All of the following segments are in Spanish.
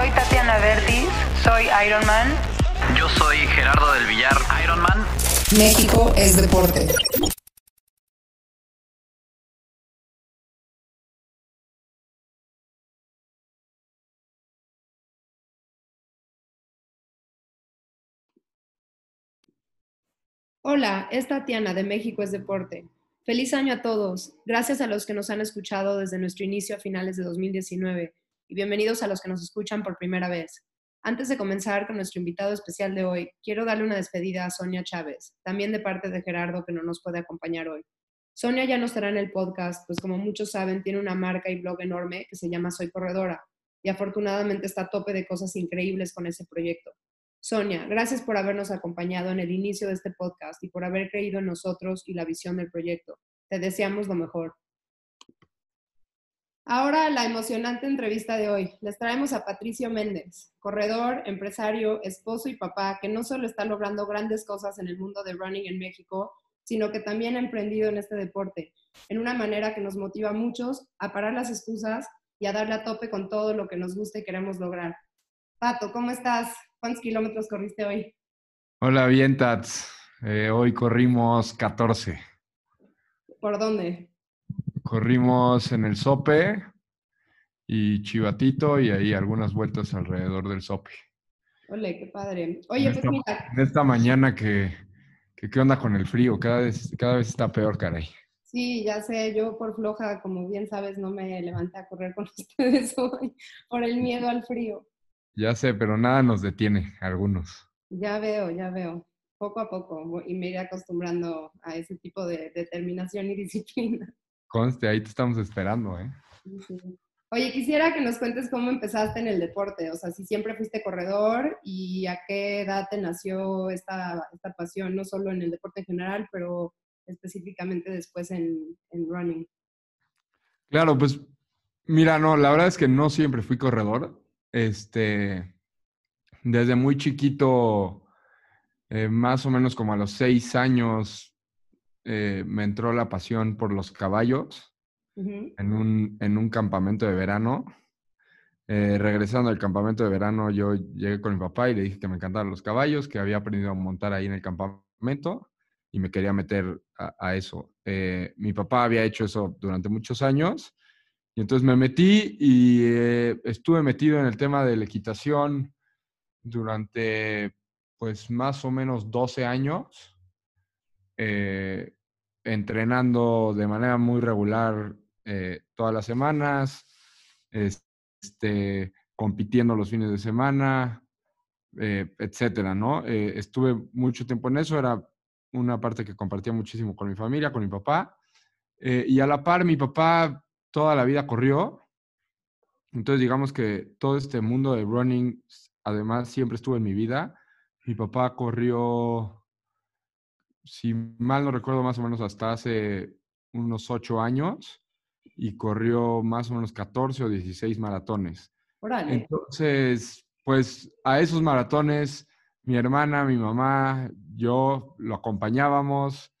Soy Tatiana Vertis, soy Iron Man. Yo soy Gerardo del Villar, Iron Man. México es deporte. Hola, es Tatiana de México es Deporte. Feliz año a todos. Gracias a los que nos han escuchado desde nuestro inicio a finales de 2019 y bienvenidos a los que nos escuchan por primera vez. Antes de comenzar con nuestro invitado especial de hoy, quiero darle una despedida a Sonia Chávez, también de parte de Gerardo que no nos puede acompañar hoy. Sonia ya no estará en el podcast, pues como muchos saben, tiene una marca y blog enorme que se llama Soy Corredora y afortunadamente está a tope de cosas increíbles con ese proyecto. Sonia, gracias por habernos acompañado en el inicio de este podcast y por haber creído en nosotros y la visión del proyecto. Te deseamos lo mejor. Ahora la emocionante entrevista de hoy. Les traemos a Patricio Méndez, corredor, empresario, esposo y papá, que no solo está logrando grandes cosas en el mundo de running en México, sino que también ha emprendido en este deporte, en una manera que nos motiva a muchos a parar las excusas y a darle a tope con todo lo que nos gusta y queremos lograr. Pato, ¿cómo estás? ¿Cuántos kilómetros corriste hoy? Hola, bien, Tats. Eh, hoy corrimos 14. ¿Por dónde? Corrimos en el Sope y Chivatito y ahí algunas vueltas alrededor del Sope. Ole, qué padre. Oye, en pues esta, mira. En esta mañana que, que, ¿qué onda con el frío? Cada vez, cada vez está peor, caray. Sí, ya sé, yo por floja, como bien sabes, no me levanté a correr con ustedes hoy por el miedo al frío. Ya sé, pero nada nos detiene, algunos. Ya veo, ya veo. Poco a poco y me iré acostumbrando a ese tipo de determinación y disciplina. Conste, ahí te estamos esperando, ¿eh? Sí. Oye, quisiera que nos cuentes cómo empezaste en el deporte, o sea, si siempre fuiste corredor y a qué edad te nació esta, esta pasión, no solo en el deporte en general, pero específicamente después en, en running. Claro, pues mira, no, la verdad es que no siempre fui corredor. Este, desde muy chiquito, eh, más o menos como a los seis años, eh, me entró la pasión por los caballos uh -huh. en, un, en, un, campamento de verano. Eh, regresando del campamento de verano, yo llegué con mi papá y le dije que me encantaban los caballos, que había aprendido a montar ahí en el campamento y me quería meter a, a eso. Eh, mi papá había hecho eso durante muchos años y entonces me metí y estuve metido en el tema de la equitación durante pues más o menos 12 años, eh, entrenando de manera muy regular eh, todas las semanas, este, compitiendo los fines de semana, eh, etcétera, ¿no? Estuve mucho tiempo en eso, era una parte que compartía muchísimo con mi familia, con mi papá, y a la par mi papá toda la vida corrió, entonces digamos que todo este mundo de running, además, siempre estuvo en mi vida. Mi papá corrió, si mal no recuerdo, más o menos hasta hace unos ocho años y corrió más o menos 14 o 16 maratones. Órale. Entonces, pues a esos maratones, mi hermana, mi mamá, yo lo acompañábamos.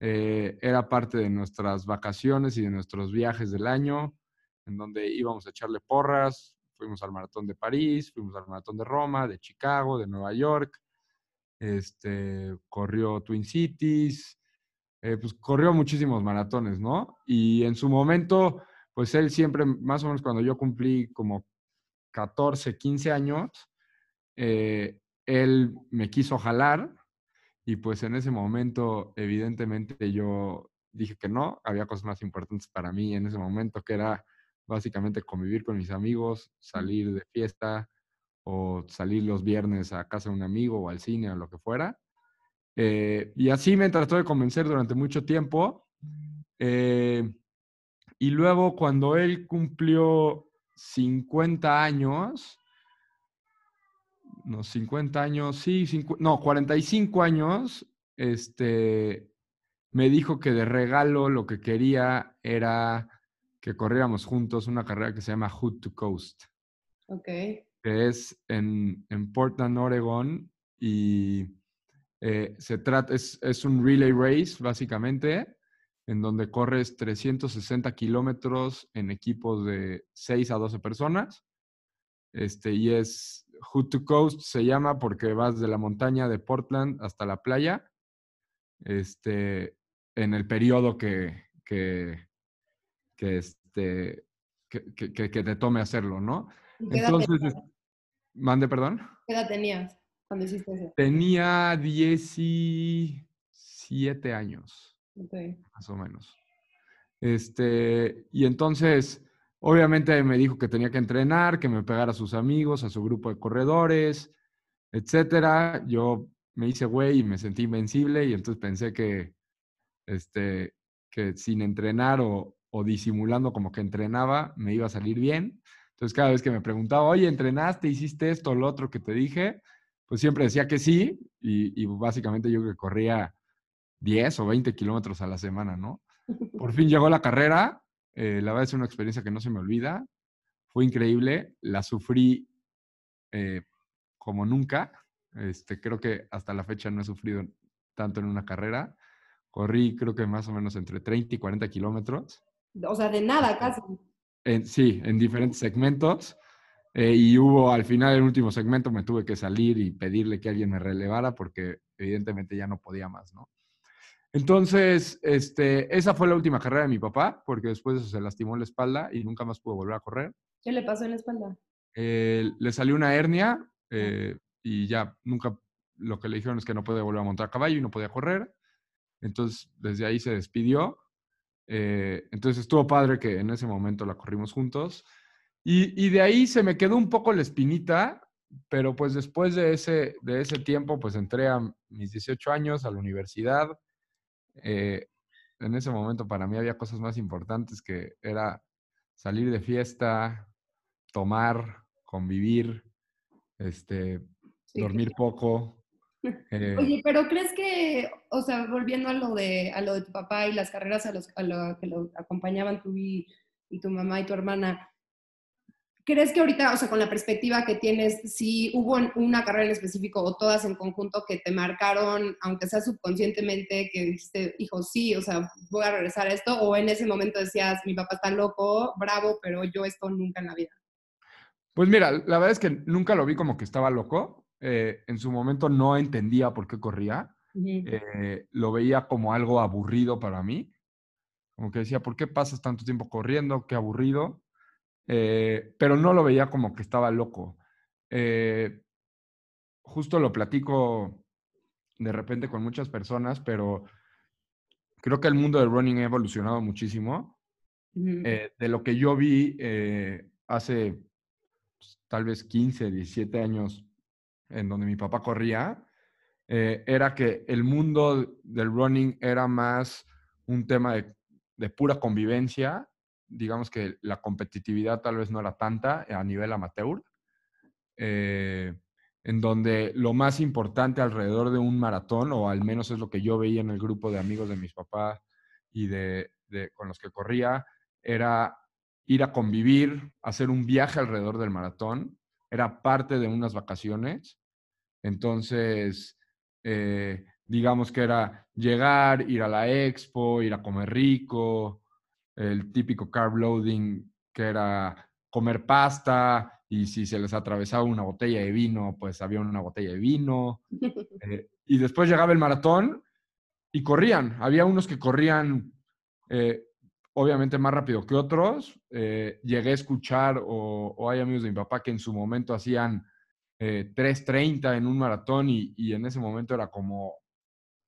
Eh, era parte de nuestras vacaciones y de nuestros viajes del año, en donde íbamos a echarle porras. Fuimos al maratón de París, fuimos al maratón de Roma, de Chicago, de Nueva York. Este, corrió Twin Cities, eh, pues corrió muchísimos maratones, ¿no? Y en su momento, pues él siempre, más o menos cuando yo cumplí como 14, 15 años, eh, él me quiso jalar y pues en ese momento, evidentemente, yo dije que no, había cosas más importantes para mí en ese momento, que era básicamente convivir con mis amigos, salir de fiesta o salir los viernes a casa de un amigo o al cine o lo que fuera. Eh, y así me trató de convencer durante mucho tiempo. Eh, y luego cuando él cumplió 50 años, no, 50 años, sí, 50, no, 45 años, este, me dijo que de regalo lo que quería era que corriéramos juntos una carrera que se llama Hood to Coast. Ok. Que es en, en Portland, Oregon, y eh, se trata, es, es, un relay race, básicamente, en donde corres 360 kilómetros en equipos de 6 a 12 personas. Este, y es Hood to Coast, se llama porque vas de la montaña de Portland hasta la playa. Este, en el periodo que, que, que, este, que, que- te tome hacerlo, ¿no? ¿Y ¿Qué edad, Entonces, mande perdón. ¿Qué edad tenías cuando hiciste eso? Tenía 17 años, más o menos. Este, y entonces, obviamente me dijo que tenía que entrenar, que me pegara a sus amigos, a su grupo de corredores, etcétera. Yo me hice güey y me sentí invencible y entonces pensé que, este, que sin entrenar o, o disimulando como que entrenaba, me iba a salir bien. Entonces, cada vez que me preguntaba, oye, ¿entrenaste? ¿Hiciste esto o lo otro que te dije? Pues siempre decía que sí y, y básicamente yo que corría 10 o 20 kilómetros a la semana, ¿no? Por fin llegó la carrera. eh, la verdad es una experiencia que no se me olvida. Fue increíble. La sufrí eh, como nunca. Este, creo que hasta la fecha no he sufrido tanto en una carrera. Corrí creo que más o menos entre 30 y 40 kilómetros. O sea, de nada casi. En- sí, en diferentes segmentos. eh, y hubo al final del último segmento me tuve que salir y pedirle que alguien me relevara porque evidentemente ya no podía más, ¿no? Entonces, este, esa fue la última carrera de mi papá porque después de eso se lastimó la espalda y nunca más pudo volver a correr. ¿Qué le pasó en la espalda? Eh, le salió una hernia eh, y ya nunca, lo que le dijeron es que no podía volver a montar a caballo y no podía correr. Entonces, desde ahí se despidió. Eh, entonces, estuvo padre que en ese momento la corrimos juntos. Y, y de ahí se me quedó un poco la espinita, pero pues después de ese, de ese tiempo, pues entré a mis 18 años a la universidad. Eh, en ese momento para mí había cosas más importantes que era salir de fiesta, tomar, convivir, este, Sí, dormir poco. Eh, Oye, pero ¿crees que, o sea, volviendo a lo de, a lo de tu papá y las carreras a, los, a lo que lo acompañaban tú y, y tu mamá y tu hermana, ¿crees que ahorita, o sea, con la perspectiva que tienes, si hubo una carrera en específico o todas en conjunto que te marcaron, aunque sea subconscientemente, que dijiste, hijo, sí, o sea, voy a regresar a esto, o en ese momento decías, mi papá está loco, bravo, pero yo esto nunca en la vida? Pues mira, la verdad es que nunca lo vi como que estaba loco. Eh, en su momento no entendía por qué corría. Eh, lo veía como algo aburrido para mí. Como que decía, ¿por qué pasas tanto tiempo corriendo? Qué aburrido. Eh, pero no lo veía como que estaba loco. Justo lo platico de repente con muchas personas, pero creo que el mundo del running ha evolucionado muchísimo. De lo que yo vi hace pues, tal vez 15, 17 años, en donde mi papá corría, eh, era que el mundo del running era más un tema de, de pura convivencia. Digamos que la competitividad tal vez no era tanta a nivel amateur, eh, en donde lo más importante alrededor de un maratón, o al menos es lo que yo veía en el grupo de amigos de mis papás y de, con los que corría, era ir a convivir, hacer un viaje alrededor del maratón, era parte de unas vacaciones. Entonces, eh, digamos que era llegar, ir a la expo, ir a comer rico, el típico carb loading que era comer pasta y si se les atravesaba una botella de vino, pues había una botella de vino. Eh, y después llegaba el maratón y corrían. Había unos que corrían eh, obviamente más rápido que otros. Eh, llegué a escuchar, o, o hay amigos de mi papá que en su momento hacían eh, 3.30 en un maratón y, y en ese momento era como,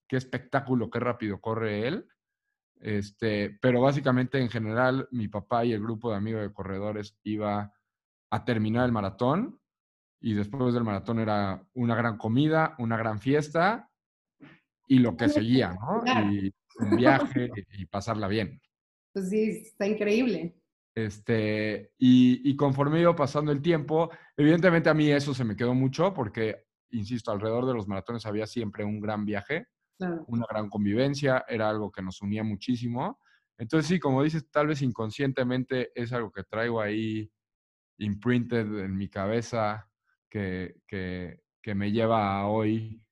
qué espectáculo, qué rápido corre él. Este, pero básicamente en general mi papá y el grupo de amigos de corredores iba a terminar el maratón y después del maratón era una gran comida, una gran fiesta y lo que seguía, ¿no? Y un viaje y pasarla bien. Pues sí, está increíble. Este, y, y conforme iba pasando el tiempo, evidentemente a mí eso se me quedó mucho porque, insisto, alrededor de los maratones había siempre un gran viaje, Claro. una gran convivencia, era algo que nos unía muchísimo. Entonces sí, como dices, tal vez inconscientemente es algo que traigo ahí imprinted en mi cabeza que, que, que me lleva a hoy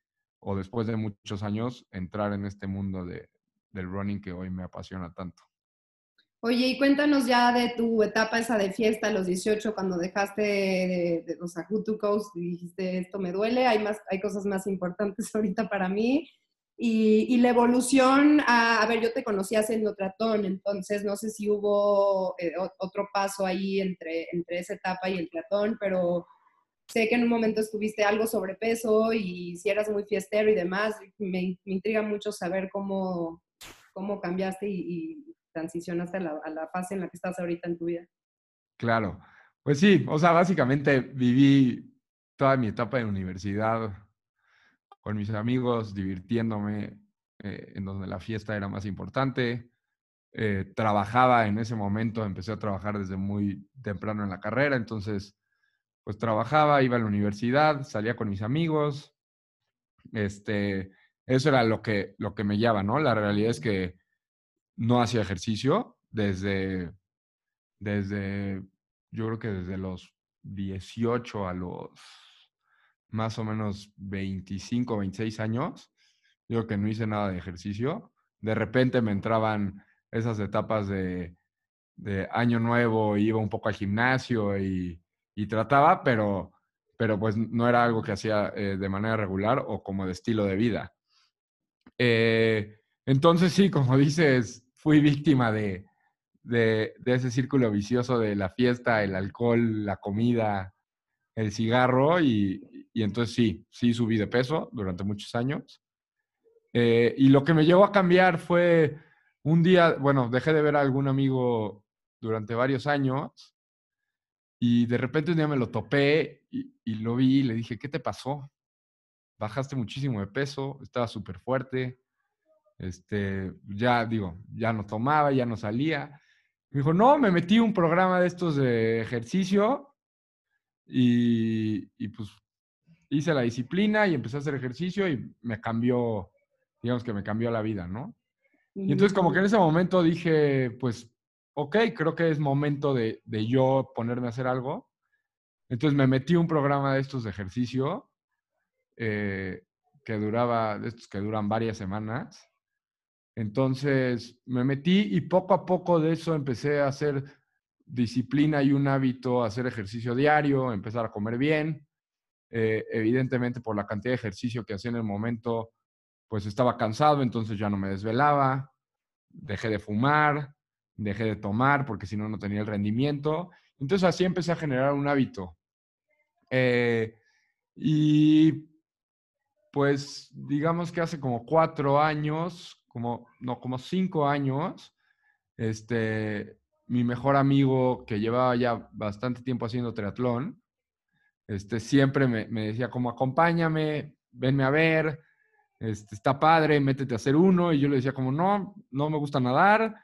o después de muchos años entrar en este mundo de, del running que hoy me apasiona tanto. Oye, y cuéntanos ya de tu etapa esa de fiesta a los 18, cuando dejaste de, de, o Coast y dijiste, esto me duele, hay, más, hay cosas más importantes ahorita para mí. Y, y la evolución, a, a, ver, yo te conocí haciendo tratón, entonces no sé si hubo eh, otro paso ahí entre, entre esa etapa y el tratón, pero sé que en un momento estuviste algo sobrepeso y si eras muy fiestero y demás, me, intriga mucho saber cómo, cómo cambiaste y transicionaste a la, la, fase en la que estás ahorita en tu vida. Claro, pues sí, o sea, básicamente viví toda mi etapa de universidad con mis amigos, divirtiéndome, eh, en donde la fiesta era más importante. Eh, trabajaba en ese momento, empecé a trabajar desde muy temprano en la carrera, entonces, pues trabajaba, iba a la universidad, salía con mis amigos, este, eso era lo que, lo que me llevaba, ¿no? La realidad es que no hacía ejercicio desde, desde, yo creo que desde los 18 a los más o menos 25, 26 años, yo que no hice nada de ejercicio. De repente me entraban esas etapas de, de año nuevo, iba un poco al gimnasio y, y, trataba, pero, pero pues no era algo que hacía eh, de manera regular o como de estilo de vida. Eh, entonces sí, como dices, fui víctima de, de, ese círculo vicioso de la fiesta, el alcohol, la comida, el cigarro y, y entonces sí, sí subí de peso durante muchos años. Eh, y lo que me llevó a cambiar fue un día, bueno, dejé de ver a algún amigo durante varios años y de repente un día me lo topé y, y lo vi y le dije, ¿qué te pasó? Bajaste muchísimo de peso, estaba súper fuerte, este, ya digo, ya no tomaba, ya no salía. Me dijo, no, me metí un programa de estos de ejercicio y, y, pues hice la disciplina y empecé a hacer ejercicio y me cambió, digamos que me cambió la vida, ¿no? Y entonces como que en ese momento dije, pues, ok, creo que es momento de, de yo ponerme a hacer algo. Entonces me metí un programa de estos de ejercicio eh, que duraba, de estos que duran varias semanas. Entonces me metí y poco a poco de eso empecé a hacer disciplina y un hábito, hacer ejercicio diario, empezar a comer bien. Eh, evidentemente por la cantidad de ejercicio que hacía en el momento, pues estaba cansado, entonces ya no me desvelaba, dejé de fumar, dejé de tomar porque si no, no tenía el rendimiento. Entonces así empecé a generar un hábito. Eh, y pues digamos que hace como cuatro años como, no, como cinco años, este, mi mejor amigo que llevaba ya bastante tiempo haciendo triatlón, este, siempre me, me decía como acompáñame, venme a ver, este, está padre, métete a hacer uno. Y yo le decía como, no, no me gusta nadar,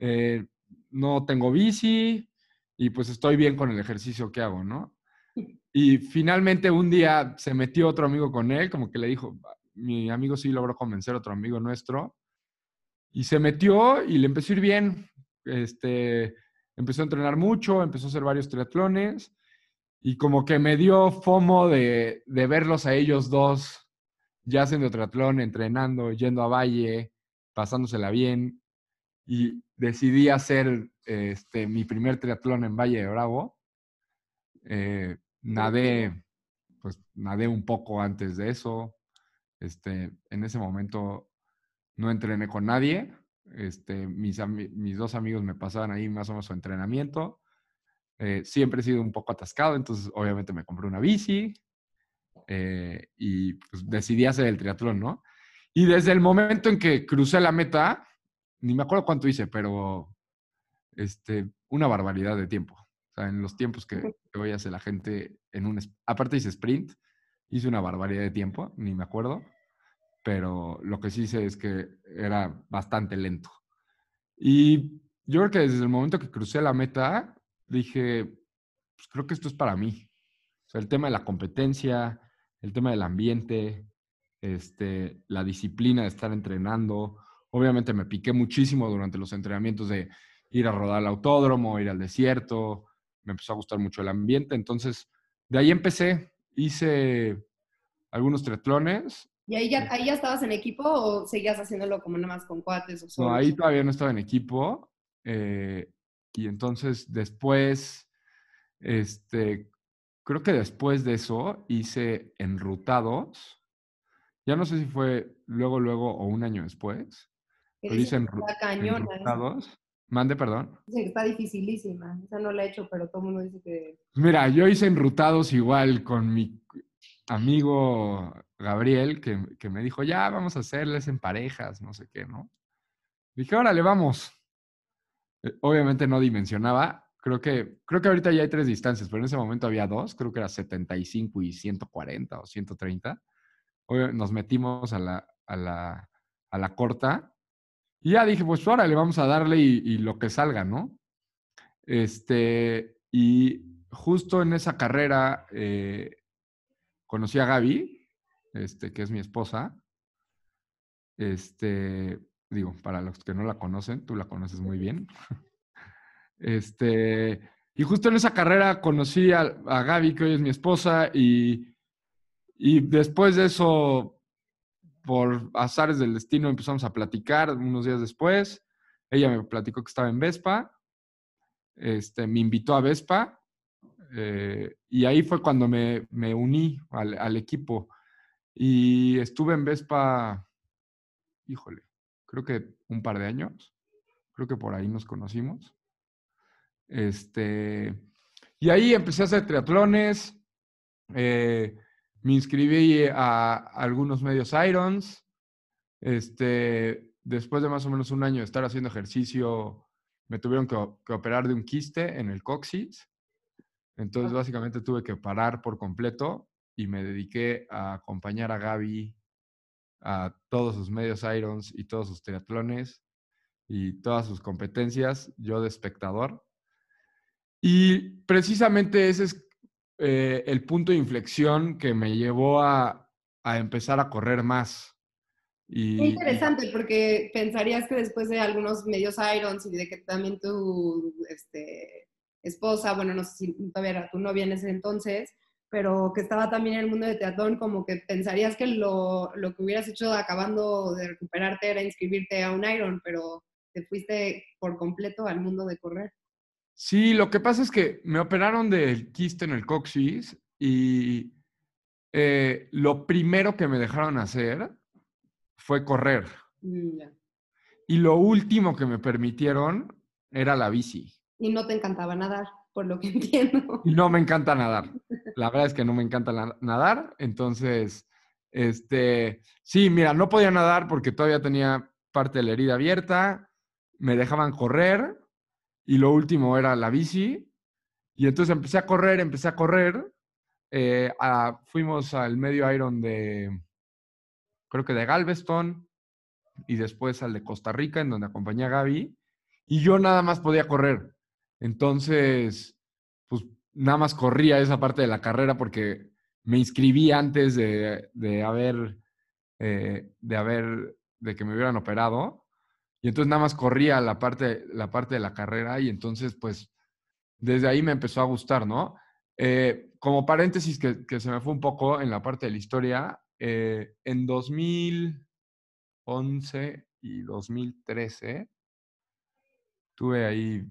eh, no tengo bici y pues estoy bien con el ejercicio que hago, ¿no? Y finalmente un día se metió otro amigo con él, como que le dijo, mi amigo sí logró convencer a otro amigo nuestro, y se metió y le empezó a ir bien. Este, empezó a entrenar mucho, empezó a hacer varios triatlones y como que me dio fomo de, de verlos a ellos dos ya haciendo triatlón, entrenando, yendo a valle, pasándosela bien. Y decidí hacer este, mi primer triatlón en Valle de Bravo. Eh, nadé, pues nadé un poco antes de eso. Este, en ese momento no entrené con nadie. Este, mis, mis dos amigos me pasaban ahí más o menos su entrenamiento. Eh, siempre he sido un poco atascado, entonces obviamente me compré una bici eh, y pues, decidí hacer el triatlón, ¿no? Y desde el momento en que crucé la meta, ni me acuerdo cuánto hice, pero este, una barbaridad de tiempo. O sea, en los tiempos que, que hoy hace la gente en un... Aparte hice sprint, hice una barbaridad de tiempo, ni me acuerdo pero lo que sí sé es que era bastante lento. Y yo creo que desde el momento que crucé la meta, dije, pues creo que esto es para mí. El tema de la competencia, el tema del ambiente, este, la disciplina de estar entrenando. Obviamente me piqué muchísimo durante los entrenamientos de ir a rodar al autódromo, ir al desierto. Me empezó a gustar mucho el ambiente. Entonces, de ahí empecé. Hice algunos triatlones ¿Y ahí ya, ahí ya estabas en equipo o seguías haciéndolo como nada más con cuates? O no, ahí todavía no estaba en equipo. eh, y entonces después, este, creo que después de eso hice enrutados. Ya no sé si fue luego, luego o un año después. Pero hice enru- esa. enrutados. Mande, perdón. Que está dificilísima. Esa no la he hecho, pero todo el mundo dice que... Mira, yo hice enrutados igual con mi amigo Gabriel, que, que me dijo, ya vamos a hacerles en parejas, no sé qué, ¿no? Dije, órale, vamos. Eh, Obviamente no dimensionaba. Creo que, creo que ahorita ya hay tres distancias, pero en ese momento había dos. Creo que era 75 y 140 o 130. Obvio, nos metimos a la, a la, a la corta. Y ya dije, pues órale, vamos a darle y, y lo que salga, ¿no? Este, y justo en esa carrera eh, conocí a Gaby, este, que es mi esposa. Este, digo, para los que no la conocen, tú la conoces muy bien. Este, y justo en esa carrera conocí a, Gaby, que hoy es mi esposa, y, y después de eso, por azares del destino, empezamos a platicar unos días después. Ella me platicó que estaba en Vespa, este, me invitó a Vespa, eh, y ahí fue cuando me, me uní al, equipo. Y estuve en Vespa, híjole, creo que un par de años. Creo que por ahí nos conocimos. Este, y ahí empecé a hacer triatlones. eh, me inscribí a algunos medios Irons. Este, después de más o menos un año de estar haciendo ejercicio, me tuvieron que operar de un quiste en el coxis. Entonces, básicamente tuve que parar por completo y me dediqué a acompañar a Gaby a todos sus medios Irons y todos sus triatlones y todas sus competencias, yo de espectador. Y precisamente ese es eh, el punto de inflexión que me llevó a, a empezar a correr más. Y, Qué interesante, porque pensarías que después de algunos medios Irons y de que también tu este, esposa, bueno, no sé si todavía era tu novia en ese entonces, pero que estaba también en el mundo de teatrón, como que pensarías que lo, lo que hubieras hecho acabando de recuperarte era inscribirte a un Iron, pero te fuiste por completo al mundo de correr. Sí, lo que pasa es que me operaron del quiste en el coxis y eh, lo primero que me dejaron hacer fue correr. Mm. Y lo último que me permitieron era la bici. Y no te encantaba nadar, por lo que entiendo. No me encanta nadar. La verdad es que no me encanta nadar. Entonces, este, sí, mira, no podía nadar porque todavía tenía parte de la herida abierta. Me dejaban correr y lo último era la bici. Y entonces empecé a correr, empecé a correr. eh, fuimos al medio Iron de, creo que de Galveston y después al de Costa Rica, en donde acompañé a Gaby. Y yo nada más podía correr. Entonces, pues nada más corría esa parte de la carrera porque me inscribí antes de, de haber, eh, de haber, de que me hubieran operado. Y entonces nada más corría la parte, la parte de la carrera y entonces pues desde ahí me empezó a gustar, ¿no? Eh, como paréntesis que, que se me fue un poco en la parte de la historia, eh, en 2011 y 2013 tuve ahí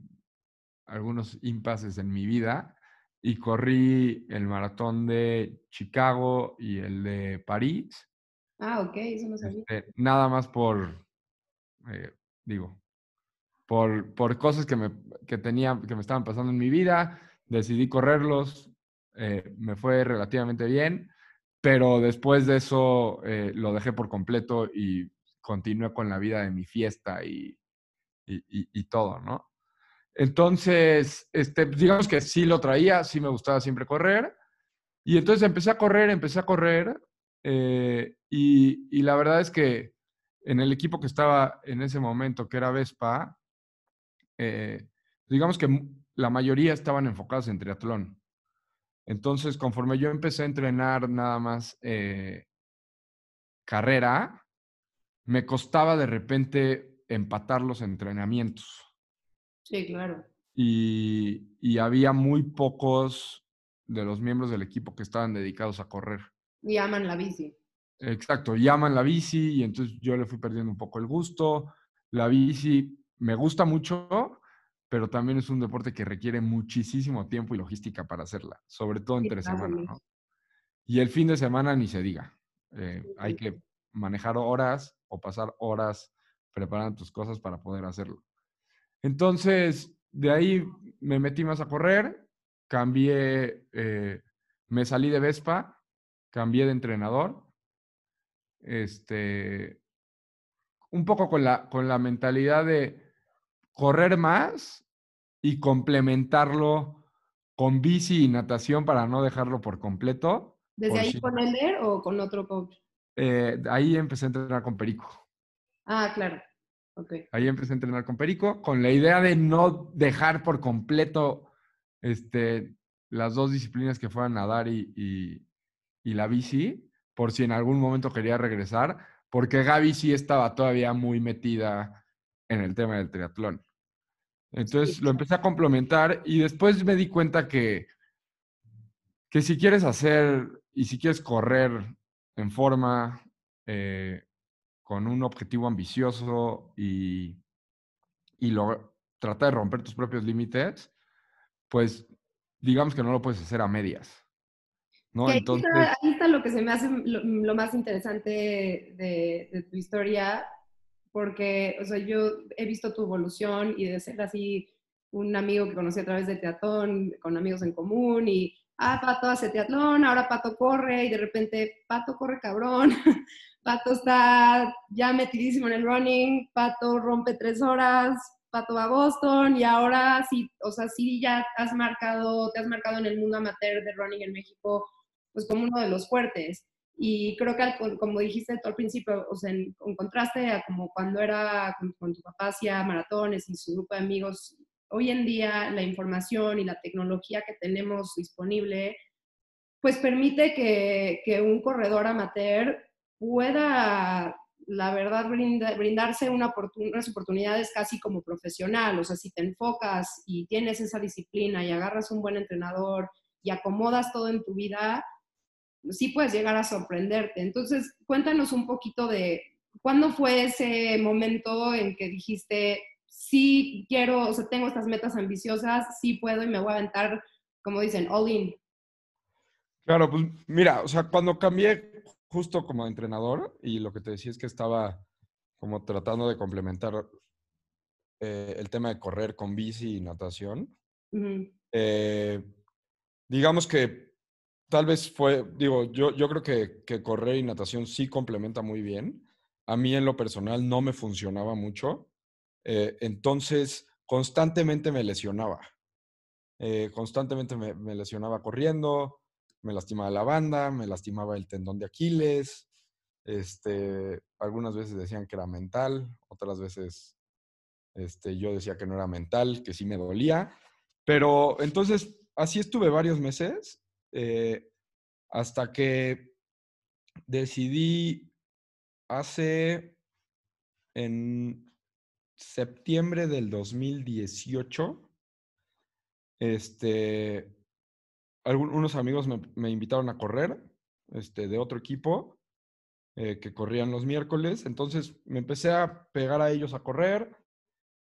algunos impases en mi vida y corrí el maratón de Chicago y el de París, Ah, ok, eso no sabía. este, nada más por, eh, digo, por, por cosas que me, que tenía, que me estaban pasando en mi vida, decidí correrlos, eh, me fue relativamente bien, pero después de eso eh, lo dejé por completo y continué con la vida de mi fiesta y, y, y- y todo, ¿no? Entonces, este, digamos que sí lo traía, sí me gustaba siempre correr. Y entonces empecé a correr, empecé a correr. eh, y, la verdad es que en el equipo que estaba en ese momento, que era Vespa, eh, digamos que la mayoría estaban enfocados en triatlón. Entonces, conforme yo empecé a entrenar nada más eh, carrera, me costaba de repente empatar los entrenamientos Sí, claro. y, y había muy pocos de los miembros del equipo que estaban dedicados a correr. Y aman la bici. Exacto, llaman la bici y entonces yo le fui perdiendo un poco el gusto. La bici me gusta mucho, pero también es un deporte que requiere muchísimo tiempo y logística para hacerla, sobre todo entre semana. ¿no? Y el fin de semana ni se diga. Eh, hay que manejar horas o pasar horas preparando tus cosas para poder hacerlo. Entonces, de ahí me metí más a correr, cambié, eh, me salí de Vespa, cambié de entrenador, este, un poco con la, con la mentalidad de correr más y complementarlo con bici y natación para no dejarlo por completo. ¿Desde ahí si- con Elder o con otro coach? eh, ahí empecé a entrenar con Perico. Ah, claro. Ok. Ahí empecé a entrenar con Perico con la idea de no dejar por completo este, las dos disciplinas que fueran nadar y, y- y la bici, por si en algún momento quería regresar, porque Gaby sí estaba todavía muy metida en el tema del triatlón. Entonces lo empecé a complementar y después me di cuenta que, que si quieres hacer y si quieres correr en forma, eh, con un objetivo ambicioso y, y lo, trata de romper tus propios límites, pues digamos que no lo puedes hacer a medias. ¿no? Ahí, Entonces, está, ahí está lo que se me hace lo, lo más interesante de, de tu historia, porque, o sea, yo he visto tu evolución y de ser así un amigo que conocí a través de teatrón, con amigos en común, y, ah, Pato hace teatlón, ahora Pato corre, y de repente, Pato corre cabrón, Pato está ya metidísimo en el running, Pato rompe tres horas, Pato va a Boston, y ahora sí, o sea, sí ya has marcado, te has marcado en el mundo amateur de running en México, pues como uno de los fuertes. Y creo que, como dijiste tú al principio, o sea, en, en contraste a como cuando era con, con tu papá hacía maratones y su grupo de amigos, hoy en día la información y la tecnología que tenemos disponible, pues permite que, que un corredor amateur pueda, la verdad, brinda- brindarse una oportun- unas oportunidades casi como profesional. O sea, si te enfocas y tienes esa disciplina y agarras un buen entrenador y acomodas todo en tu vida, sí puedes llegar a sorprenderte. Entonces, cuéntanos un poquito de cuándo fue ese momento en que dijiste, sí quiero, o sea, tengo estas metas ambiciosas, sí puedo y me voy a aventar, como dicen, all in. Claro, pues mira, o sea, cuando cambié justo como entrenador y lo que te decía es que estaba como tratando de complementar eh, el tema de correr con bici y natación, eh, digamos que tal vez fue, digo, yo, yo creo que, que correr y natación sí complementa muy bien. A mí en lo personal no me funcionaba mucho. eh, entonces, constantemente me lesionaba. Constantemente me, me lesionaba corriendo, me lastimaba la banda, me lastimaba el tendón de Aquiles. Este, algunas veces decían que era mental, otras veces este, yo decía que no era mental, que sí me dolía. Pero entonces, así estuve varios meses, eh, hasta que decidí hace en septiembre del 2018, este, algún- unos amigos me, me invitaron a correr este, de otro equipo eh, que corrían los miércoles. Entonces me empecé a pegar a ellos a correr,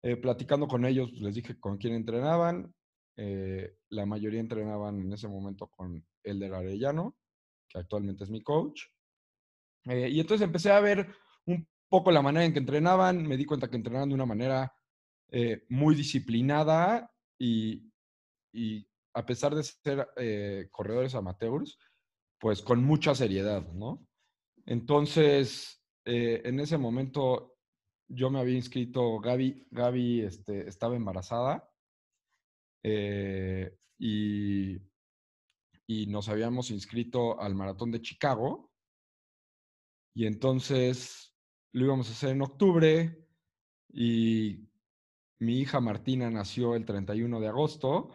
eh, platicando con ellos, pues, les dije con quién entrenaban. eh, la mayoría entrenaban en ese momento con Elder Arellano, que actualmente es mi coach. Eh, y entonces empecé a ver un poco la manera en que entrenaban, me di cuenta que entrenaban de una manera eh, muy disciplinada y, y a pesar de ser eh, corredores amateurs, pues con mucha seriedad, ¿no? Entonces, eh, en ese momento yo me había inscrito, Gaby, Gaby este, estaba embarazada eh, y, y nos habíamos inscrito al maratón de Chicago y entonces lo íbamos a hacer en octubre y mi hija Martina nació el 31 de agosto,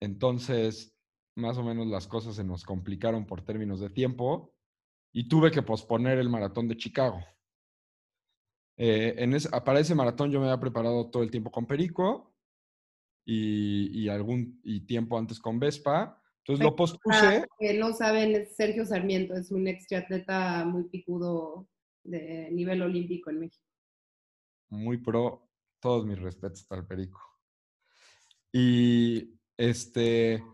entonces más o menos las cosas se nos complicaron por términos de tiempo y tuve que posponer el maratón de Chicago. Eh, en ese, para ese maratón yo me había preparado todo el tiempo con Perico y, y algún y tiempo antes con Vespa. Entonces lo pospuse. Ah, que no saben, es Sergio Sarmiento es un ex triatleta muy picudo de nivel olímpico en México. Muy pro. Todos mis respetos para el Perico. Y este,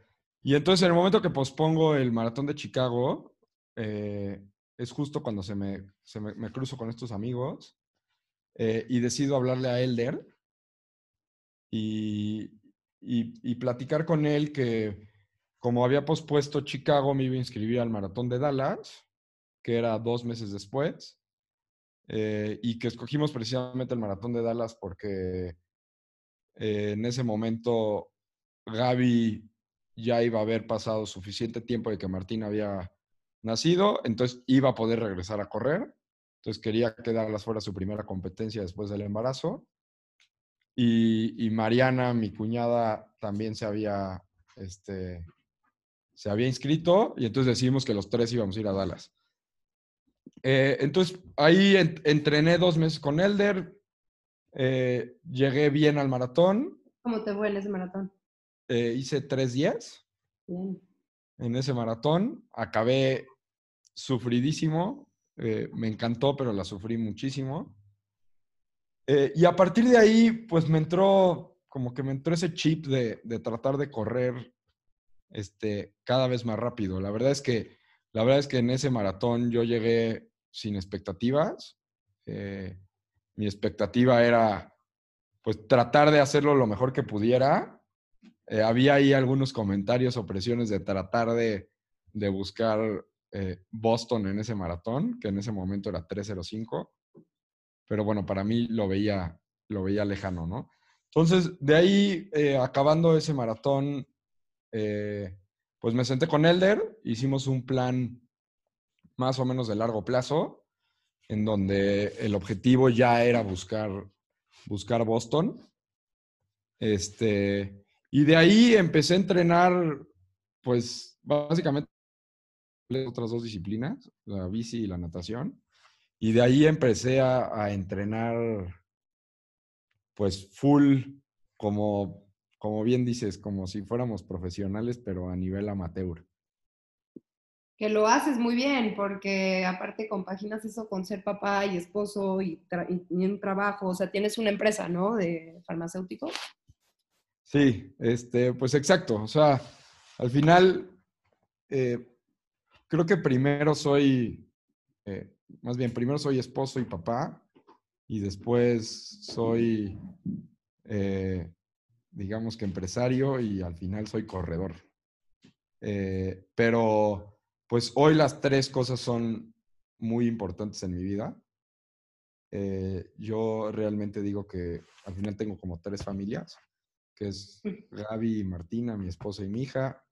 y entonces en el momento que pospongo el maratón de Chicago, eh, es justo cuando se me, se me, me cruzo con estos amigos eh, y decido hablarle a Elder y, y, platicar con él que como había pospuesto Chicago, me iba a inscribir al maratón de Dallas, que era dos meses después, eh, y que escogimos precisamente el maratón de Dallas porque en ese momento Gaby ya iba a haber pasado suficiente tiempo de que Martín había nacido, entonces iba a poder regresar a correr. Entonces quería que Dallas fuera su primera competencia después del embarazo. Y, Mariana, mi cuñada, también se había, este, se había inscrito y entonces decidimos que los tres íbamos a ir a Dallas. Eh, entonces ahí en, entrené dos meses con Elder, eh, llegué bien al maratón, ¿Cómo te fue maratón? Eh, hice tres días Bien. en ese maratón, acabé sufridísimo, eh, me encantó, pero la sufrí muchísimo. Eh, y a partir de ahí, pues me entró, como que me entró ese chip de, de tratar de correr este, cada vez más rápido. La verdad es que, la verdad es que en ese maratón yo llegué sin expectativas. Eh, mi expectativa era, pues, tratar de hacerlo lo mejor que pudiera. Eh, había ahí algunos comentarios o presiones de tratar de, de buscar eh, Boston en ese maratón, que en ese momento era 3.05. Pero bueno, para mí lo veía, lo veía lejano, ¿no? Entonces, de ahí, eh, acabando ese maratón, pues me senté con Elder, hicimos un plan más o menos de largo plazo, en donde el objetivo ya era buscar, buscar Boston. Este, y de ahí empecé a entrenar, pues básicamente otras dos disciplinas, la bici y la natación. Y de ahí empecé a, a entrenar, pues full, como, como bien dices, como si fuéramos profesionales, pero a nivel amateur. Que lo haces muy bien, porque aparte compaginas eso con ser papá y esposo y, y un trabajo, o sea, tienes una empresa, ¿no? De farmacéutico. Sí, este, pues exacto. O sea, al final, eh, creo que primero soy, eh, más bien, primero soy esposo y papá, y después soy, eh, digamos que empresario, y al final soy corredor. Pero, pues hoy las tres cosas son muy importantes en mi vida. Yo realmente digo que al final tengo como tres familias que es Gaby y Martina, mi esposa y mi hija.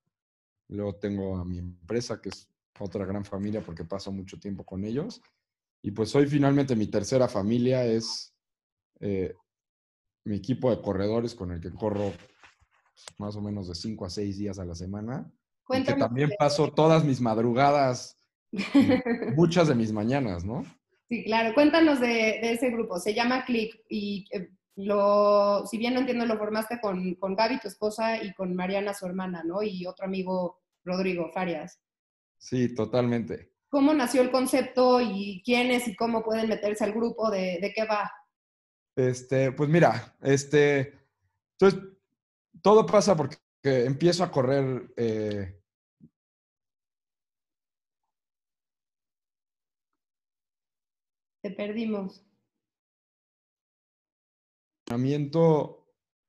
Luego tengo a mi empresa, que es otra gran familia porque paso mucho tiempo con ellos. Y pues hoy finalmente mi tercera familia es eh, mi equipo de corredores con el que corro más o menos de cinco a seis días a la semana. Y que también paso todas mis madrugadas, muchas de mis mañanas, ¿no? Sí, claro. Cuéntanos de, de ese grupo. Se llama Click y eh, lo, si bien no entiendo, lo formaste con, con Gaby, tu esposa, y con Mariana, su hermana, ¿no? Y otro amigo, Rodrigo Farias. Sí, totalmente. ¿Cómo nació el concepto y quiénes y cómo pueden meterse al grupo? ¿De, de qué va? Este, pues mira, este, entonces todo pasa porque empiezo a correr. eh, Te perdimos. Entrenamiento,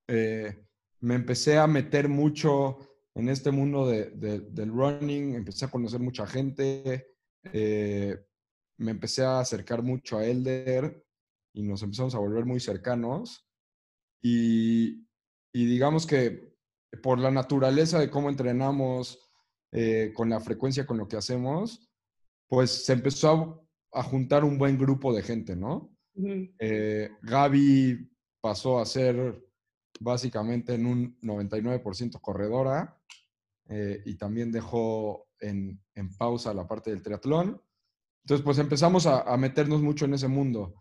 eh, me empecé a meter mucho en este mundo de- de- del running, empecé a conocer mucha gente, eh, me empecé a acercar mucho a Elder y nos empezamos a volver muy cercanos. Y, y digamos que por la naturaleza de cómo entrenamos, eh, con la frecuencia con lo que hacemos, pues se empezó a, a juntar un buen grupo de gente, ¿no? Eh, Gaby pasó a ser básicamente en un 99% corredora eh, y también dejó en, en pausa la parte del triatlón. Entonces, pues empezamos a, a meternos mucho en ese mundo.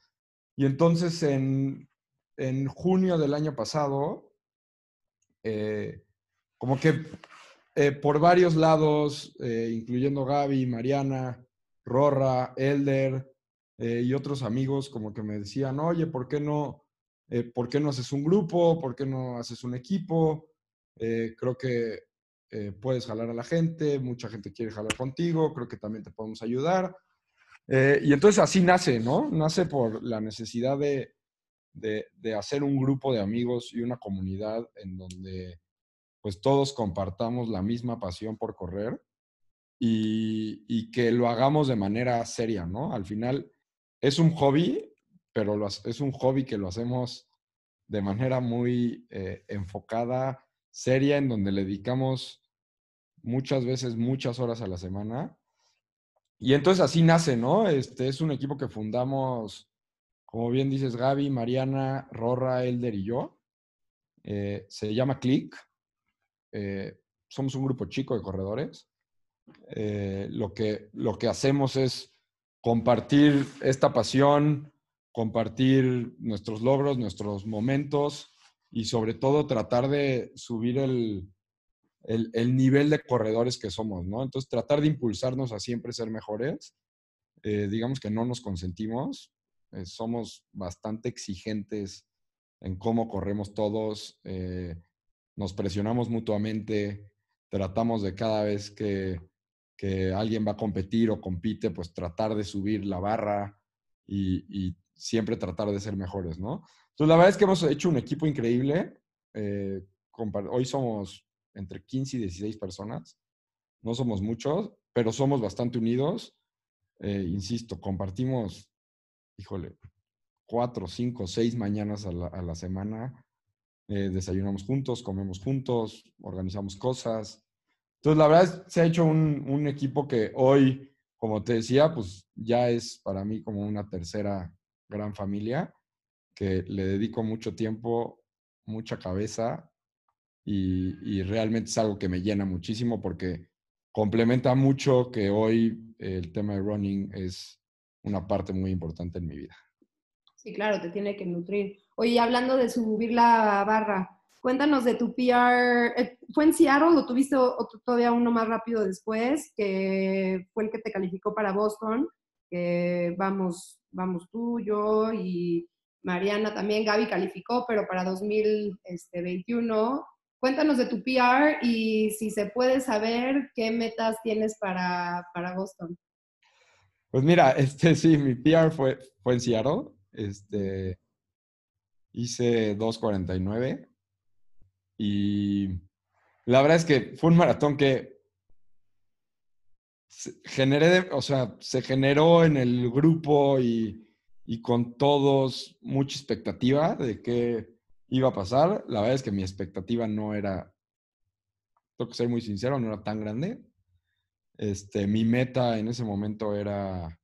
Y entonces, en, en junio del año pasado, eh, como que eh, por varios lados, incluyendo Gaby, Mariana, Rorra, Elder y otros amigos, como que me decían, oye, ¿por qué no, eh, ¿por qué no haces un grupo? ¿Por qué no haces un equipo? Eh, creo que eh, puedes jalar a la gente, mucha gente quiere jalar contigo, creo que también te podemos ayudar. Eh, y entonces así nace, ¿no? Nace por la necesidad de, de, hacer un grupo de amigos y una comunidad en donde pues todos compartamos la misma pasión por correr y que lo hagamos de manera seria, ¿no? Al final es un hobby, pero es un hobby que lo hacemos de manera muy eh, enfocada, seria, en donde le dedicamos muchas veces muchas horas a la semana. Y entonces así nace, ¿no? Este es un equipo que fundamos, como bien dices, Gaby, Mariana, Rorra, Elder y yo. Eh, se llama Click. Eh, somos un grupo chico de corredores. Lo, que, lo que hacemos es compartir esta pasión, compartir nuestros logros, nuestros momentos y sobre todo tratar de subir el, el, el, nivel de corredores que somos, ¿no? Entonces, tratar de impulsarnos a siempre ser mejores. Eh, digamos que no nos consentimos, eh, somos bastante exigentes en cómo corremos todos, eh, nos presionamos mutuamente, tratamos de cada vez que, que, alguien va a competir o compite, pues tratar de subir la barra y, y siempre tratar de ser mejores, ¿no? Entonces, la verdad es que hemos hecho un equipo increíble. Eh, hoy somos entre 15 y 16 personas. No somos muchos, pero somos bastante unidos. Eh, insisto, compartimos, híjole, cuatro, cinco, seis mañanas a la, a la semana. Eh, desayunamos juntos, comemos juntos, organizamos cosas. Entonces, la verdad es, se ha hecho un, un equipo que hoy, como te decía, pues ya es para mí como una tercera gran familia que le dedico mucho tiempo, mucha cabeza y, realmente es algo que me llena muchísimo porque complementa mucho que hoy el tema de running es una parte muy importante en mi vida. Sí, claro, te tiene que nutrir. Oye, hablando de subir la barra, cuéntanos de tu PR. Eh, ¿Fue en Seattle o tuviste otro, todavía uno más rápido después, que fue el que te calificó para Boston? Que vamos, vamos tú, yo y Mariana también, Gaby calificó, pero para 2021. Cuéntanos de tu PR y si se puede saber qué metas tienes para, para Boston. Pues mira, este sí, mi PR fue, fue en Seattle. Este, hice 2.49 y la verdad es que fue un maratón que generé, o sea, se generó en el grupo y y con todos mucha expectativa de qué iba a pasar. La verdad es que mi expectativa no era, tengo que ser muy sincero, no era tan grande. Este, mi meta en ese momento era,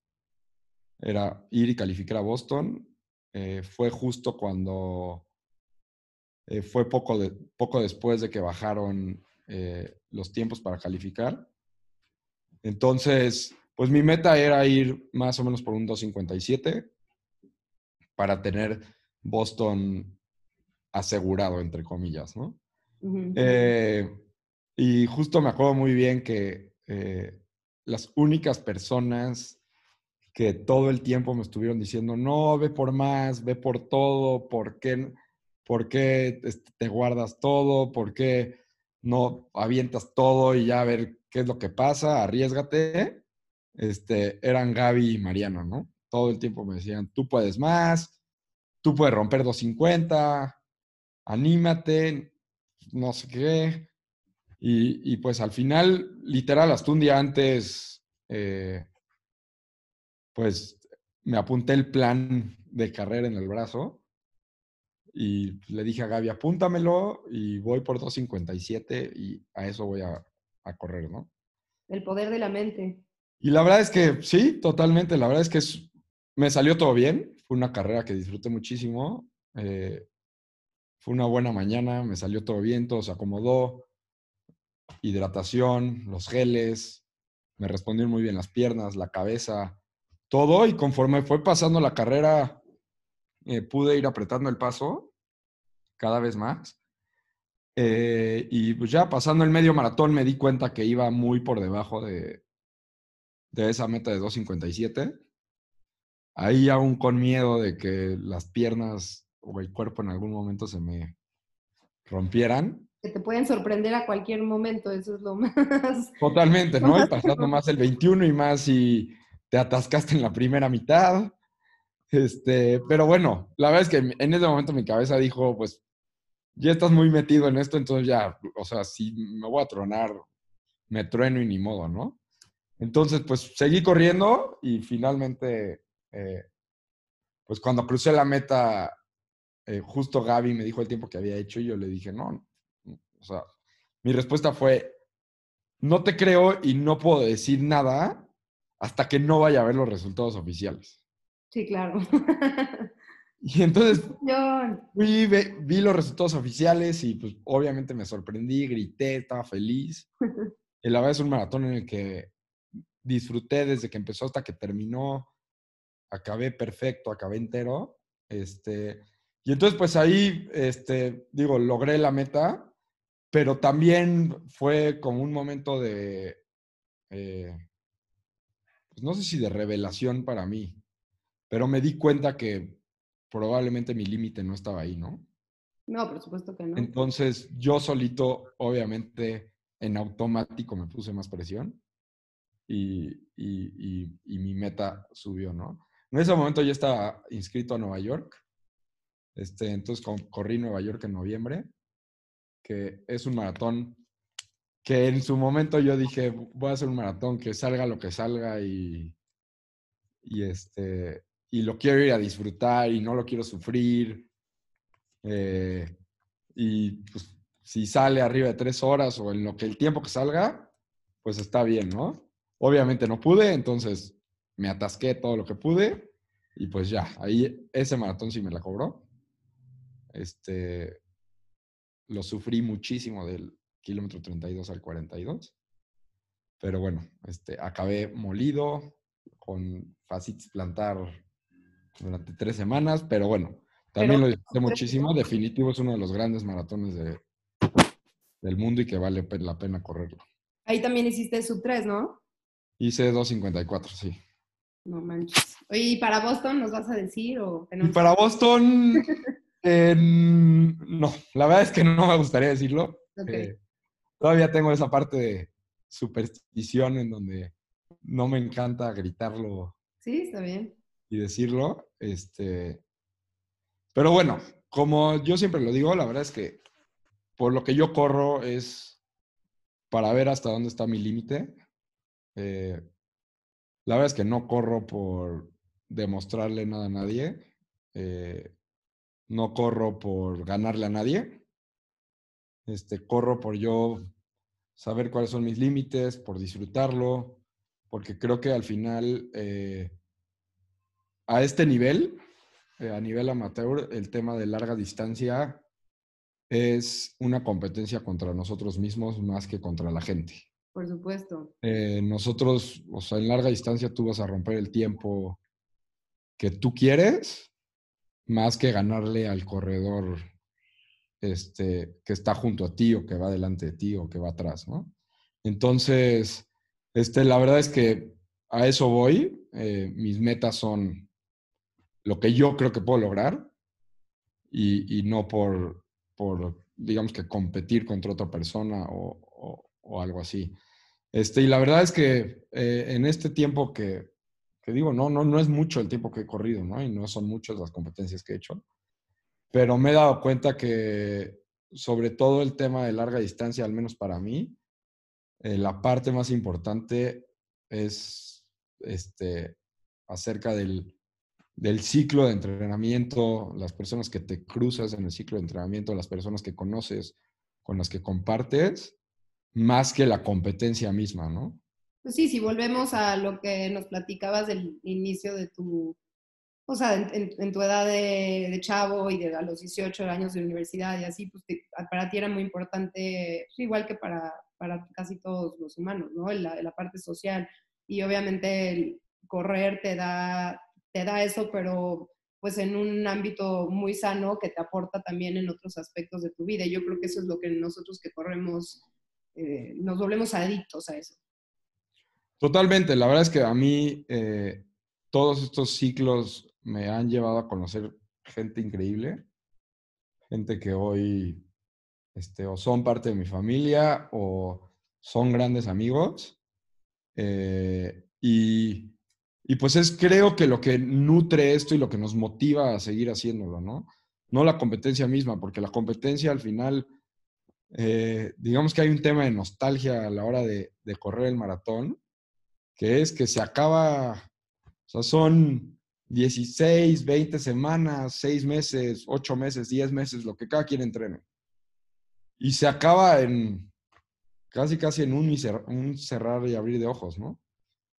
era ir y calificar a Boston. Eh, fue justo cuando, eh, fue poco, de, poco después de que bajaron eh, los tiempos para calificar. Entonces, pues mi meta era ir más o menos por un 257 para tener Boston asegurado, entre comillas, ¿no? Uh -huh. eh, y justo me acuerdo muy bien que eh, las únicas personas que todo el tiempo me estuvieron diciendo, no, ve por más, ve por todo, ¿por qué, por qué te guardas todo? ¿Por qué no avientas todo y ya a ver qué es lo que pasa? Arriesgate. Este, eran Gaby y Mariano, ¿no? todo el tiempo me decían, tú puedes más, tú puedes romper 250, anímate, no sé qué. Y, y, pues al final, literal, hasta un día antes, eh, pues me apunté el plan de carrera en el brazo y le dije a Gaby, apúntamelo y voy por 257 y a eso voy a, a correr, ¿no? El poder de la mente. Y la verdad es que sí, totalmente. La verdad es que es, me salió todo bien. Fue una carrera que disfruté muchísimo. Eh, fue una buena mañana, me salió todo bien, todo se acomodó. Hidratación, los geles, me respondieron muy bien las piernas, la cabeza, todo. Y conforme fue pasando la carrera, eh, pude ir apretando el paso cada vez más. Eh, y pues ya pasando el medio maratón me di cuenta que iba muy por debajo de, de esa meta de 257 ahí aún con miedo de que las piernas o el cuerpo en algún momento se me rompieran. Que te pueden sorprender a cualquier momento, eso es lo más. Totalmente, ¿no? Y pasando más el 21 y más si te atascaste en la primera mitad. Este, pero bueno, la verdad es que en ese momento mi cabeza dijo, pues, ya estás muy metido en esto, entonces ya, o sea, si me voy a tronar, me trueno y ni modo, ¿no? Entonces, pues seguí corriendo y finalmente, eh, pues cuando crucé la meta, eh, justo Gaby me dijo el tiempo que había hecho y yo le dije, no, o sea, mi respuesta fue, no te creo y no puedo decir nada hasta que no vaya a ver los resultados oficiales. Sí, claro. Y entonces fui, ve- vi los resultados oficiales y pues obviamente me sorprendí, grité, estaba feliz. Y la verdad es un maratón en el que disfruté desde que empezó hasta que terminó. Acabé perfecto, acabé entero. Este, y entonces pues ahí, este, digo, logré la meta, pero también fue como un momento de, eh, pues no sé si de revelación para mí, pero me di cuenta que probablemente mi límite no estaba ahí, ¿no? no, por supuesto que no. Entonces, yo solito, obviamente, en automático me puse más presión y, y- y- y mi meta subió, ¿no? En ese momento yo estaba inscrito a Nueva York, este, entonces co- corrí Nueva York en noviembre, que es un maratón que en su momento yo dije, voy a hacer un maratón que salga lo que salga y, y, este, y lo quiero ir a disfrutar y no lo quiero sufrir. Eh, y pues, si sale arriba de tres horas o en lo que el tiempo que salga, pues está bien, ¿no? Obviamente no pude, entonces me atasqué todo lo que pude y pues ya, ahí ese maratón sí me la cobró. Este, lo sufrí muchísimo del kilómetro 32 al 42. Pero bueno, este, acabé molido con fascitis plantar durante tres semanas, pero bueno, también Pero- lo disfruté muchísimo. Definitivo es uno de los grandes maratones de- del mundo y que vale la pena correrlo. Ahí también hiciste sub 3, ¿no? Hice 2.54, sí. No manches. Oye, ¿y para Boston nos vas a decir o Y para Boston, eh, no, la verdad es que no me gustaría decirlo. Ok. Eh, todavía tengo esa parte de superstición en donde no me encanta gritarlo Sí, está bien. Y decirlo. Este, pero bueno, como yo siempre lo digo, la verdad es que por lo que yo corro es para ver hasta dónde está mi límite. Eh, la verdad es que no corro por demostrarle nada a nadie. Eh, no corro por ganarle a nadie. Este, corro por yo saber cuáles son mis límites, por disfrutarlo, porque creo que al final, eh, a este nivel, eh, a nivel amateur, el tema de larga distancia es una competencia contra nosotros mismos más que contra la gente. Por supuesto. Eh, nosotros, o sea, en larga distancia tú vas a romper el tiempo que tú quieres, más que ganarle al corredor este, que está junto a ti o que va delante de ti o que va atrás, ¿no? Entonces, este, la verdad es que a eso voy. Eh, mis metas son lo que yo creo que puedo lograr y, y no por, por, digamos que competir contra otra persona o, o- o algo así. Este, y la verdad es que eh, en este tiempo que, que digo, no, no, no es mucho el tiempo que he corrido, ¿no? Y no son muchas las competencias que he hecho. Pero me he dado cuenta que sobre todo el tema de larga distancia, al menos para mí, eh, la parte más importante es este, acerca del, del ciclo de entrenamiento, las personas que te cruzas en el ciclo de entrenamiento, las personas que conoces, con las que compartes, más que la competencia misma, ¿no? Pues sí, si volvemos a lo que nos platicabas del inicio de tu, o sea, en, tu edad de, chavo y de a los 18 años de universidad y así, pues para ti era muy importante, pues, igual que para, para casi todos los humanos, ¿no? La, la parte social. Y obviamente el correr te da, te da eso, pero pues en un ámbito muy sano que te aporta también en otros aspectos de tu vida. Yo creo que eso es lo que nosotros que corremos eh, nos volvemos adictos a eso. Totalmente, la verdad es que a mí eh, todos estos ciclos me han llevado a conocer gente increíble, gente que hoy este, o son parte de mi familia o son grandes amigos. Eh, y, y, pues es creo que lo que nutre esto y lo que nos motiva a seguir haciéndolo, ¿no? No la competencia misma, porque la competencia al final, eh, digamos que hay un tema de nostalgia a la hora de, correr el maratón, que es que se acaba, o sea, son 16, 20 semanas, 6 meses, 8 meses, 10 meses, lo que cada quien entrene. Y se acaba en casi, casi en un, un cerrar y abrir de ojos, ¿no?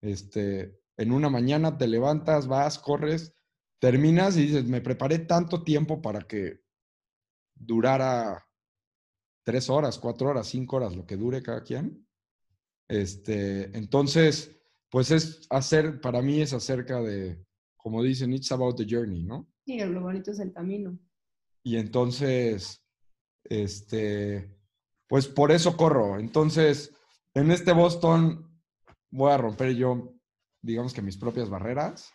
Este, en una mañana te levantas, vas, corres, terminas y dices, me preparé tanto tiempo para que durara tres horas, cuatro horas, cinco horas, lo que dure cada quien. Este, entonces, pues es hacer, para mí es acerca de, como dicen, it's about the journey, ¿no? Sí, lo bonito es el camino. Y entonces, este, pues por eso corro. Entonces, en este Boston voy a romper yo, digamos que mis propias barreras.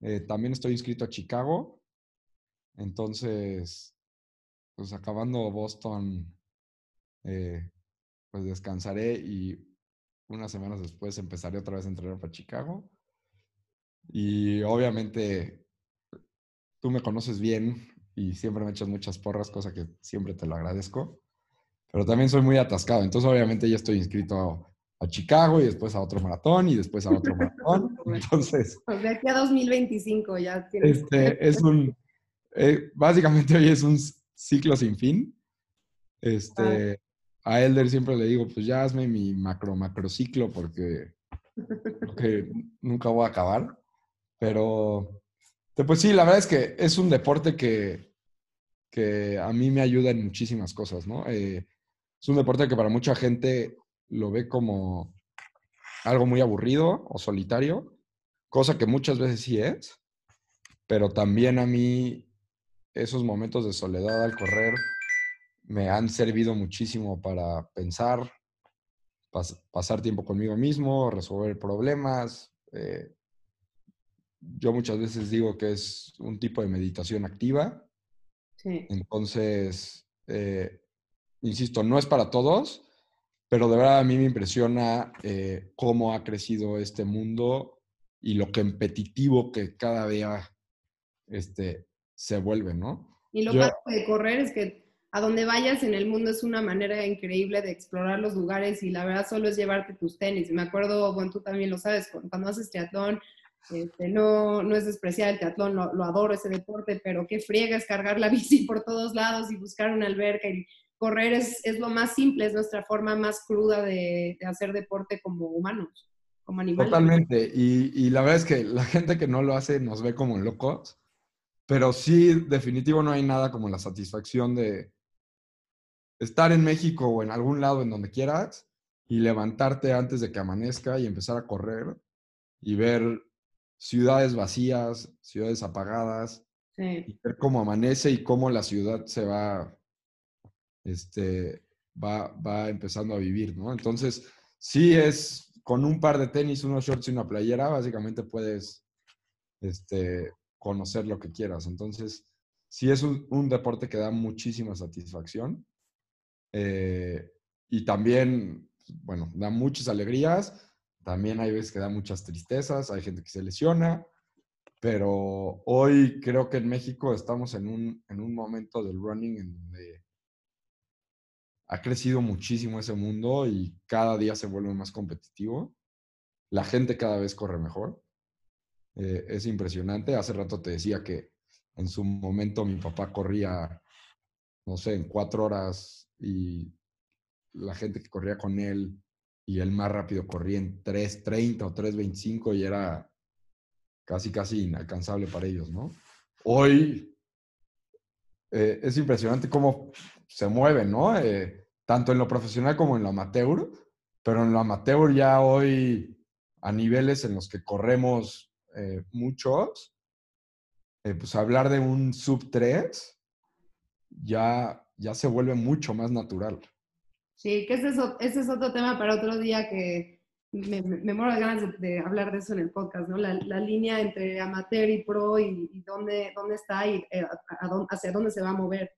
Eh, también estoy inscrito a Chicago. Entonces, pues acabando Boston, eh, pues descansaré y unas semanas después empezaré otra vez a entrenar para Chicago. Y obviamente tú me conoces bien y siempre me echas muchas porras, cosa que siempre te lo agradezco. Pero también soy muy atascado, entonces obviamente ya estoy inscrito a, Chicago y después a otro maratón y después a otro maratón. Entonces... Pues de aquí a 2025 ya tienes... Este, es un... Eh, básicamente hoy es un ciclo sin fin. Este, A Elder siempre le digo, pues ya hazme mi macro, macro ciclo porque, porque nunca voy a acabar. Pero, pues sí, la verdad es que es un deporte que, que a mí me ayuda en muchísimas cosas, ¿no? Eh, es un deporte que para mucha gente lo ve como algo muy aburrido o solitario, cosa que muchas veces sí es, pero también a mí esos momentos de soledad al correr me han servido muchísimo para pensar, pasar tiempo conmigo mismo, resolver problemas, eh, yo muchas veces digo que es un tipo de meditación activa. Sí. Entonces, eh, insisto, no es para todos, pero de verdad a mí me impresiona eh, cómo ha crecido este mundo y lo competitivo que cada día este, se vuelve, ¿no? Y lo más de correr es que a donde vayas en el mundo es una manera increíble de explorar los lugares y la verdad solo es llevarte tus tenis. Me acuerdo, bueno, tú también lo sabes, cuando haces triatlón, este, no, no es despreciar el teatlón, lo, adoro ese deporte, pero qué friega es cargar la bici por todos lados y buscar una alberca y correr es, es lo más simple, es nuestra forma más cruda de, de hacer deporte como humanos, como animales. Totalmente, y, y, la verdad es que la gente que no lo hace nos ve como locos, pero sí, definitivo no hay nada como la satisfacción de estar en México o en algún lado en donde quieras y levantarte antes de que amanezca y empezar a correr y ver ciudades vacías, ciudades apagadas, y ver cómo amanece y cómo la ciudad se va, este, va, va empezando a vivir, ¿no? Entonces, sí es con un par de tenis, unos shorts y una playera, básicamente puedes este, conocer lo que quieras. Entonces, sí es un, deporte que da muchísima satisfacción. Eh, y también, bueno, da muchas alegrías también hay veces que da muchas tristezas, hay gente que se lesiona, pero hoy creo que en México estamos en un, en un momento del running en donde ha crecido muchísimo ese mundo y cada día se vuelve más competitivo. La gente cada vez corre mejor. Eh, es impresionante. Hace rato te decía que en su momento mi papá corría, no sé, en cuatro horas y la gente que corría con él y el más rápido corría en 3.30 o 3.25 y era casi, casi inalcanzable para ellos, ¿no? Hoy eh, es impresionante cómo se mueven, ¿no? Eh, tanto en lo profesional como en lo amateur, pero en lo amateur ya hoy a niveles en los que corremos eh, muchos, pues hablar de un sub 3 ya, ya se vuelve mucho más natural. Sí, que ese es, otro tema para otro día que me, me, muero de ganas de, hablar de eso en el podcast, ¿no? La, línea entre amateur y pro y, dónde, dónde está y eh, hacia dónde se va a mover.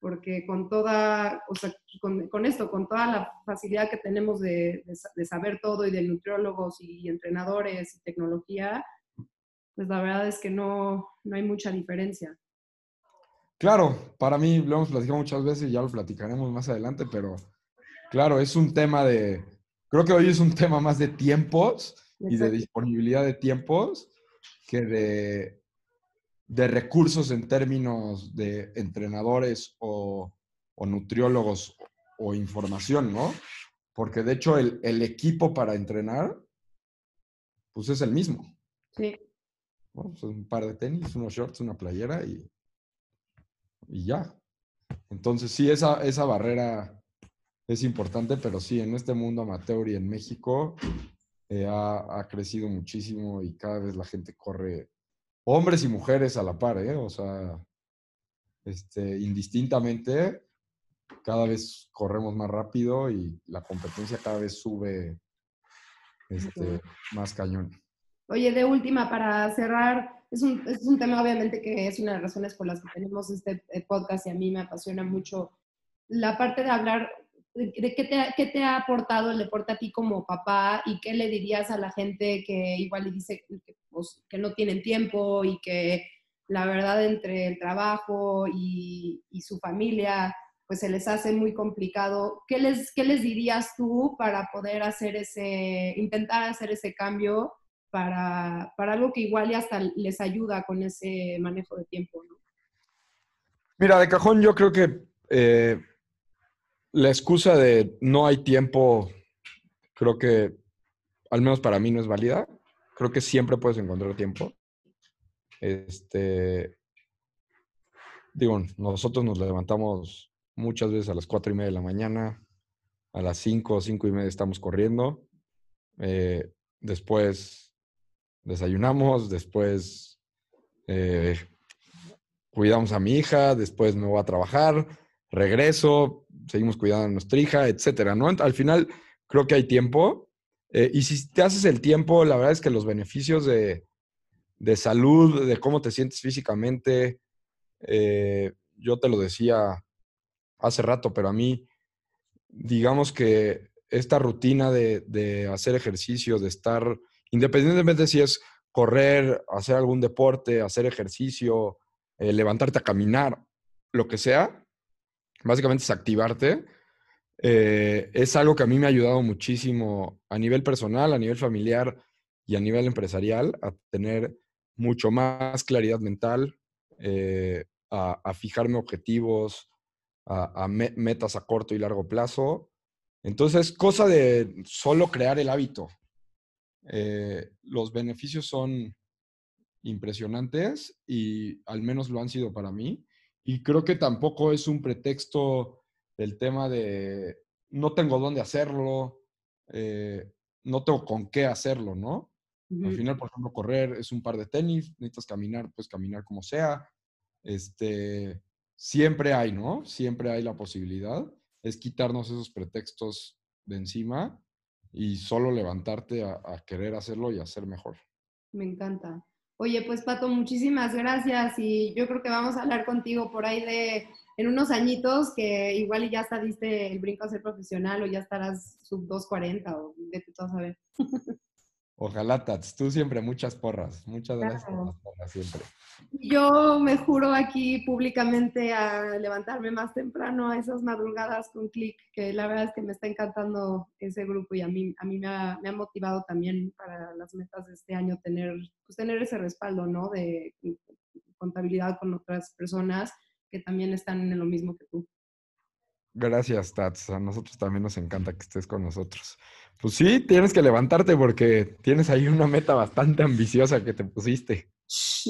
Porque con toda, o sea, con, con esto, con toda la facilidad que tenemos de, de, de, saber todo y de nutriólogos y entrenadores y tecnología, pues la verdad es que no, no hay mucha diferencia. Claro, para mí lo hemos platicado muchas veces y ya lo platicaremos más adelante, pero claro, es un tema de, creo que hoy es un tema más de tiempos y de disponibilidad de tiempos que de, de recursos en términos de entrenadores o, o, nutriólogos o información, ¿no? Porque de hecho el, el, equipo para entrenar, pues es el mismo. Sí. Bueno, pues un par de tenis, unos shorts, una playera y, y ya. Entonces sí, esa, esa barrera es importante, pero sí, en este mundo amateur y en México eh, ha, ha, crecido muchísimo y cada vez la gente corre, hombres y mujeres a la par, ¿eh? O sea, este, indistintamente, cada vez corremos más rápido y la competencia cada vez sube este, más cañón. Oye, de última, para cerrar, es un, es un tema obviamente que es una de las razones por las que tenemos este eh, podcast y a mí me apasiona mucho la parte de hablar qué, te, qué, te, ha aportado el deporte a ti como papá y qué le dirías a la gente que igual le dice que, pues, que no tienen tiempo y que la verdad entre el trabajo y, y, su familia pues se les hace muy complicado. ¿Qué les, ¿Qué les dirías tú para poder hacer ese, intentar hacer ese cambio para, para algo que igual y hasta les ayuda con ese manejo de tiempo? ¿no? Mira, de cajón yo creo que eh, la excusa de no hay tiempo, creo que al menos para mí no es válida. Creo que siempre puedes encontrar tiempo. Este, digo, nosotros nos levantamos muchas veces a las cuatro y media de la mañana, a las cinco o cinco y media estamos corriendo. Eh, después desayunamos, después eh, cuidamos a mi hija, después me voy a trabajar, regreso, seguimos cuidando a nuestra hija, etcétera, ¿no? Al final creo que hay tiempo. Eh, y si te haces el tiempo, la verdad es que los beneficios de, de salud, de cómo te sientes físicamente, eh, yo te lo decía hace rato, pero a mí, digamos que esta rutina de, de hacer ejercicio, de estar, independientemente si es correr, hacer algún deporte, hacer ejercicio, eh, levantarte a caminar, lo que sea, básicamente es activarte. Eh, es algo que a mí me ha ayudado muchísimo a nivel personal, a nivel familiar y a nivel empresarial a tener mucho más claridad mental, eh, a, fijarme objetivos, a, a me, metas a corto y largo plazo. Entonces, cosa de solo crear el hábito. Eh, los beneficios son impresionantes y al menos lo han sido para mí. Y creo que tampoco es un pretexto el tema de no tengo dónde hacerlo, eh, no tengo con qué hacerlo, ¿no? Uh -huh. Al final, por ejemplo, correr es un par de tenis, necesitas caminar, pues caminar como sea. Este, siempre hay, ¿no? Siempre hay la posibilidad. Es quitarnos esos pretextos de encima y solo levantarte a, a querer hacerlo y hacer mejor. Me encanta. Oye, pues Pato, muchísimas gracias y yo creo que vamos a hablar contigo por ahí de en unos añitos que igual ya hasta diste el brinco a ser profesional o ya estarás sub 240 o de tú a saber. Ojalá, Tats. Tú siempre muchas porras. Muchas gracias claro. por las porras siempre. Yo me juro aquí públicamente a levantarme más temprano a esas madrugadas con clic, que la verdad es que me está encantando ese grupo y a mí, a mí me, ha, me ha motivado también para las metas de este año tener, pues tener ese respaldo, ¿no? De contabilidad con otras personas que también están en lo mismo que tú. Gracias, Tats. A nosotros también nos encanta que estés con nosotros. Pues sí, tienes que levantarte porque tienes ahí una meta bastante ambiciosa que te pusiste.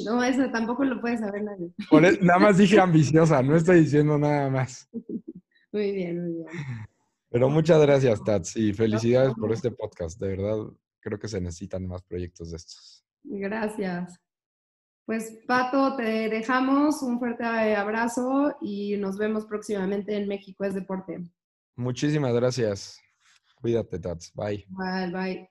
No, eso tampoco lo puede saber nadie. Por el, nada más dije ambiciosa, no estoy diciendo nada más. Muy bien, muy bien. Pero muchas gracias, Tats, y felicidades por este podcast. De verdad, creo que se necesitan más proyectos de estos. Gracias. Pues Pato, te dejamos un fuerte abrazo y nos vemos próximamente en México es Deporte. Muchísimas gracias. Cuídate, Tats. Bye. Bye, bye.